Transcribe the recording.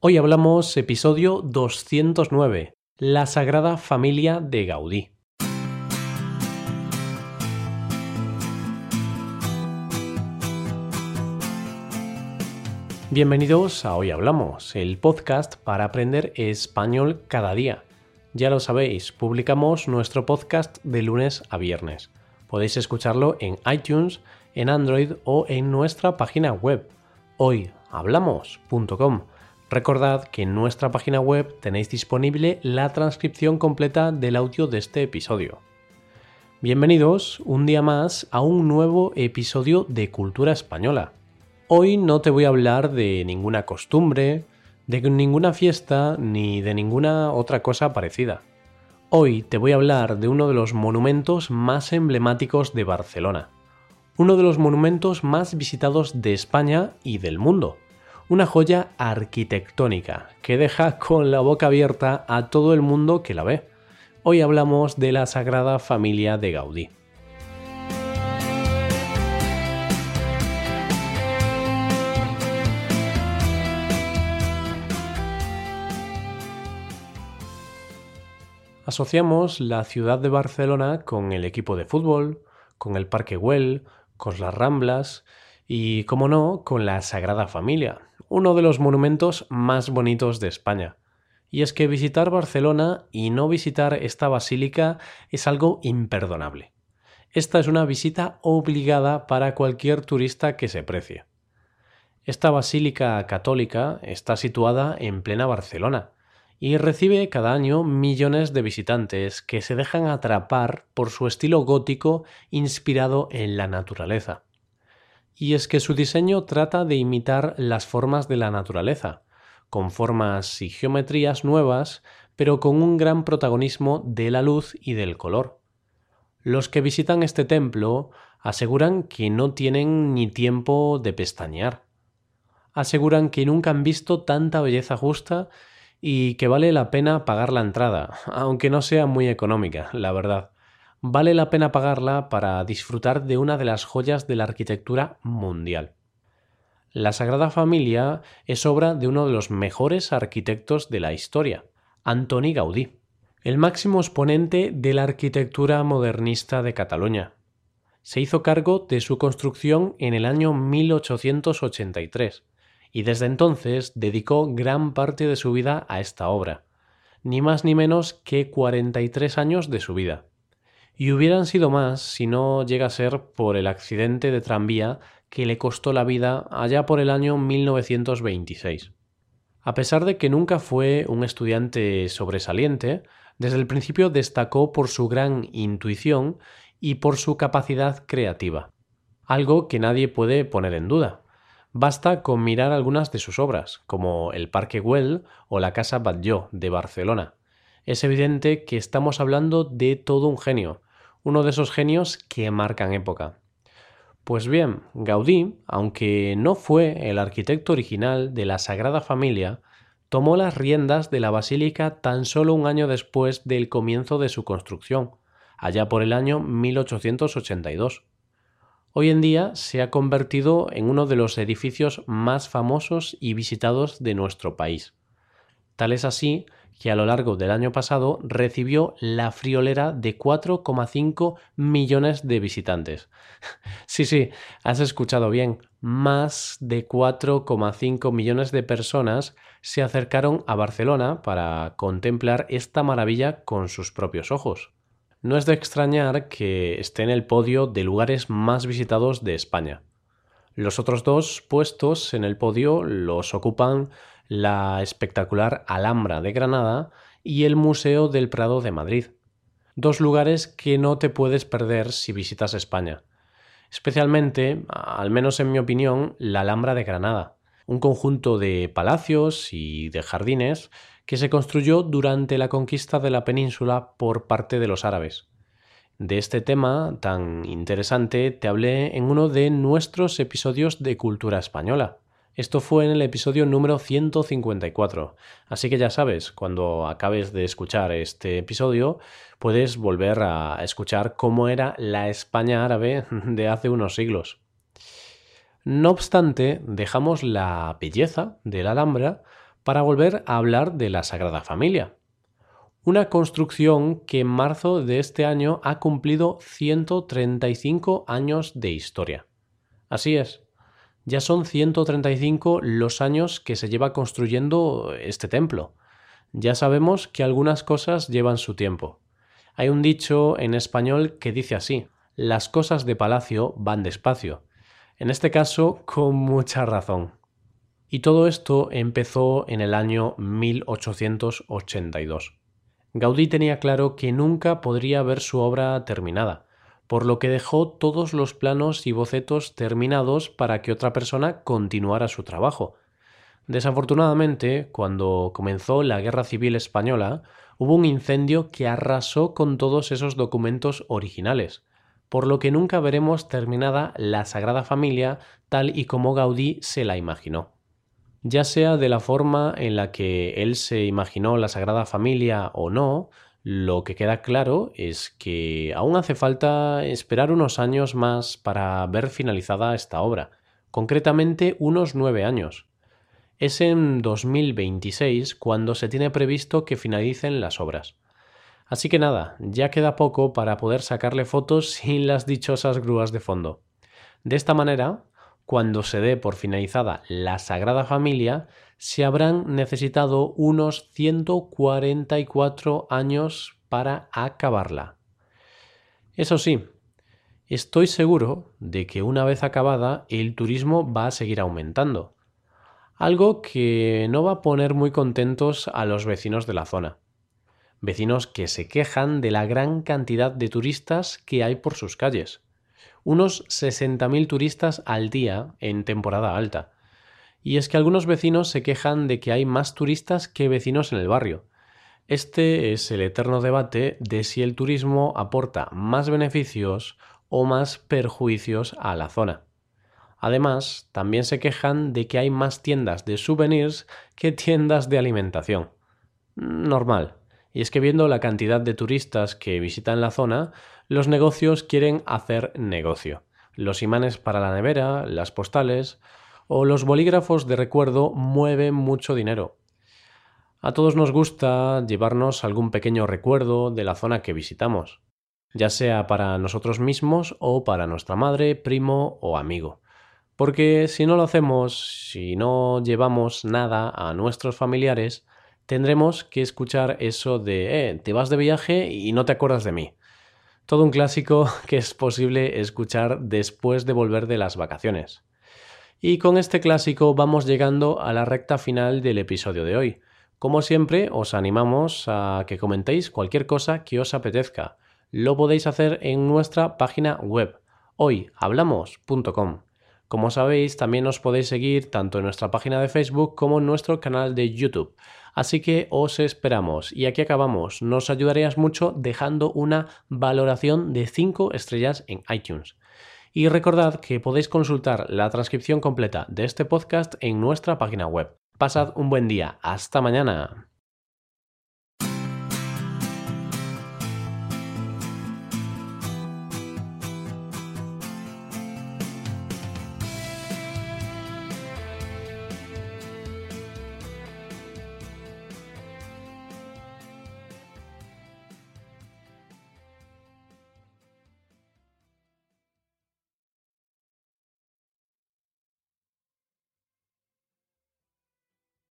Hoy hablamos episodio 209, La Sagrada Familia de Gaudí. Bienvenidos a Hoy Hablamos, el podcast para aprender español cada día. Ya lo sabéis, publicamos nuestro podcast de lunes a viernes. Podéis escucharlo en iTunes, en Android o en nuestra página web hoyhablamos.com. Recordad que en nuestra página web tenéis disponible la transcripción completa del audio de este episodio. Bienvenidos un día más a un nuevo episodio de Cultura Española. Hoy no te voy a hablar de ninguna costumbre, de ninguna fiesta ni de ninguna otra cosa parecida. Hoy te voy a hablar de uno de los monumentos más emblemáticos de Barcelona, uno de los monumentos más visitados de España y del mundo una joya arquitectónica que deja con la boca abierta a todo el mundo que la ve. Hoy hablamos de la Sagrada Familia de Gaudí. Asociamos la ciudad de Barcelona con el equipo de fútbol, con el Parque Güell, con las Ramblas y, como no, con la Sagrada Familia, uno de los monumentos más bonitos de España. Y es que visitar Barcelona y no visitar esta basílica es algo imperdonable. Esta es una visita obligada para cualquier turista que se precie. Esta basílica católica está situada en plena Barcelona y recibe cada año millones de visitantes que se dejan atrapar por su estilo gótico inspirado en la naturaleza y es que su diseño trata de imitar las formas de la naturaleza, con formas y geometrías nuevas, pero con un gran protagonismo de la luz y del color. Los que visitan este templo aseguran que no tienen ni tiempo de pestañear. Aseguran que nunca han visto tanta belleza justa y que vale la pena pagar la entrada, aunque no sea muy económica, la verdad vale la pena pagarla para disfrutar de una de las joyas de la arquitectura mundial. La Sagrada Familia es obra de uno de los mejores arquitectos de la historia, Antoni Gaudí, el máximo exponente de la arquitectura modernista de Cataluña. Se hizo cargo de su construcción en el año 1883 y desde entonces dedicó gran parte de su vida a esta obra, ni más ni menos que 43 años de su vida y hubieran sido más si no llega a ser por el accidente de tranvía que le costó la vida allá por el año 1926. A pesar de que nunca fue un estudiante sobresaliente, desde el principio destacó por su gran intuición y por su capacidad creativa, algo que nadie puede poner en duda. Basta con mirar algunas de sus obras, como el Parque Güell o la Casa Batlló de Barcelona. Es evidente que estamos hablando de todo un genio, uno de esos genios que marcan época. Pues bien, Gaudí, aunque no fue el arquitecto original de la Sagrada Familia, tomó las riendas de la basílica tan solo un año después del comienzo de su construcción, allá por el año 1882. Hoy en día se ha convertido en uno de los edificios más famosos y visitados de nuestro país. Tal es así que a lo largo del año pasado recibió la friolera de 4,5 millones de visitantes. sí, sí, has escuchado bien, más de 4,5 millones de personas se acercaron a Barcelona para contemplar esta maravilla con sus propios ojos. No es de extrañar que esté en el podio de lugares más visitados de España. Los otros dos puestos en el podio los ocupan la espectacular Alhambra de Granada y el Museo del Prado de Madrid. Dos lugares que no te puedes perder si visitas España. Especialmente, al menos en mi opinión, la Alhambra de Granada, un conjunto de palacios y de jardines que se construyó durante la conquista de la península por parte de los árabes. De este tema tan interesante te hablé en uno de nuestros episodios de Cultura Española. Esto fue en el episodio número 154. Así que ya sabes, cuando acabes de escuchar este episodio, puedes volver a escuchar cómo era la España árabe de hace unos siglos. No obstante, dejamos la belleza de la Alhambra para volver a hablar de la Sagrada Familia. Una construcción que en marzo de este año ha cumplido 135 años de historia. Así es, ya son 135 los años que se lleva construyendo este templo. Ya sabemos que algunas cosas llevan su tiempo. Hay un dicho en español que dice así, las cosas de palacio van despacio. En este caso, con mucha razón. Y todo esto empezó en el año 1882. Gaudí tenía claro que nunca podría ver su obra terminada, por lo que dejó todos los planos y bocetos terminados para que otra persona continuara su trabajo. Desafortunadamente, cuando comenzó la Guerra Civil Española, hubo un incendio que arrasó con todos esos documentos originales, por lo que nunca veremos terminada la Sagrada Familia tal y como Gaudí se la imaginó. Ya sea de la forma en la que él se imaginó la Sagrada Familia o no, lo que queda claro es que aún hace falta esperar unos años más para ver finalizada esta obra, concretamente unos nueve años. Es en 2026 cuando se tiene previsto que finalicen las obras. Así que nada, ya queda poco para poder sacarle fotos sin las dichosas grúas de fondo. De esta manera, cuando se dé por finalizada la Sagrada Familia, se habrán necesitado unos 144 años para acabarla. Eso sí, estoy seguro de que una vez acabada el turismo va a seguir aumentando, algo que no va a poner muy contentos a los vecinos de la zona, vecinos que se quejan de la gran cantidad de turistas que hay por sus calles, unos 60.000 turistas al día en temporada alta, y es que algunos vecinos se quejan de que hay más turistas que vecinos en el barrio. Este es el eterno debate de si el turismo aporta más beneficios o más perjuicios a la zona. Además, también se quejan de que hay más tiendas de souvenirs que tiendas de alimentación. Normal. Y es que viendo la cantidad de turistas que visitan la zona, los negocios quieren hacer negocio. Los imanes para la nevera, las postales, o los bolígrafos de recuerdo mueven mucho dinero. A todos nos gusta llevarnos algún pequeño recuerdo de la zona que visitamos, ya sea para nosotros mismos o para nuestra madre, primo o amigo. Porque si no lo hacemos, si no llevamos nada a nuestros familiares, tendremos que escuchar eso de, eh, te vas de viaje y no te acuerdas de mí. Todo un clásico que es posible escuchar después de volver de las vacaciones. Y con este clásico vamos llegando a la recta final del episodio de hoy. Como siempre, os animamos a que comentéis cualquier cosa que os apetezca. Lo podéis hacer en nuestra página web hoyhablamos.com. Como sabéis, también os podéis seguir tanto en nuestra página de Facebook como en nuestro canal de YouTube. Así que os esperamos. Y aquí acabamos. Nos ayudarías mucho dejando una valoración de 5 estrellas en iTunes. Y recordad que podéis consultar la transcripción completa de este podcast en nuestra página web. Pasad un buen día. Hasta mañana.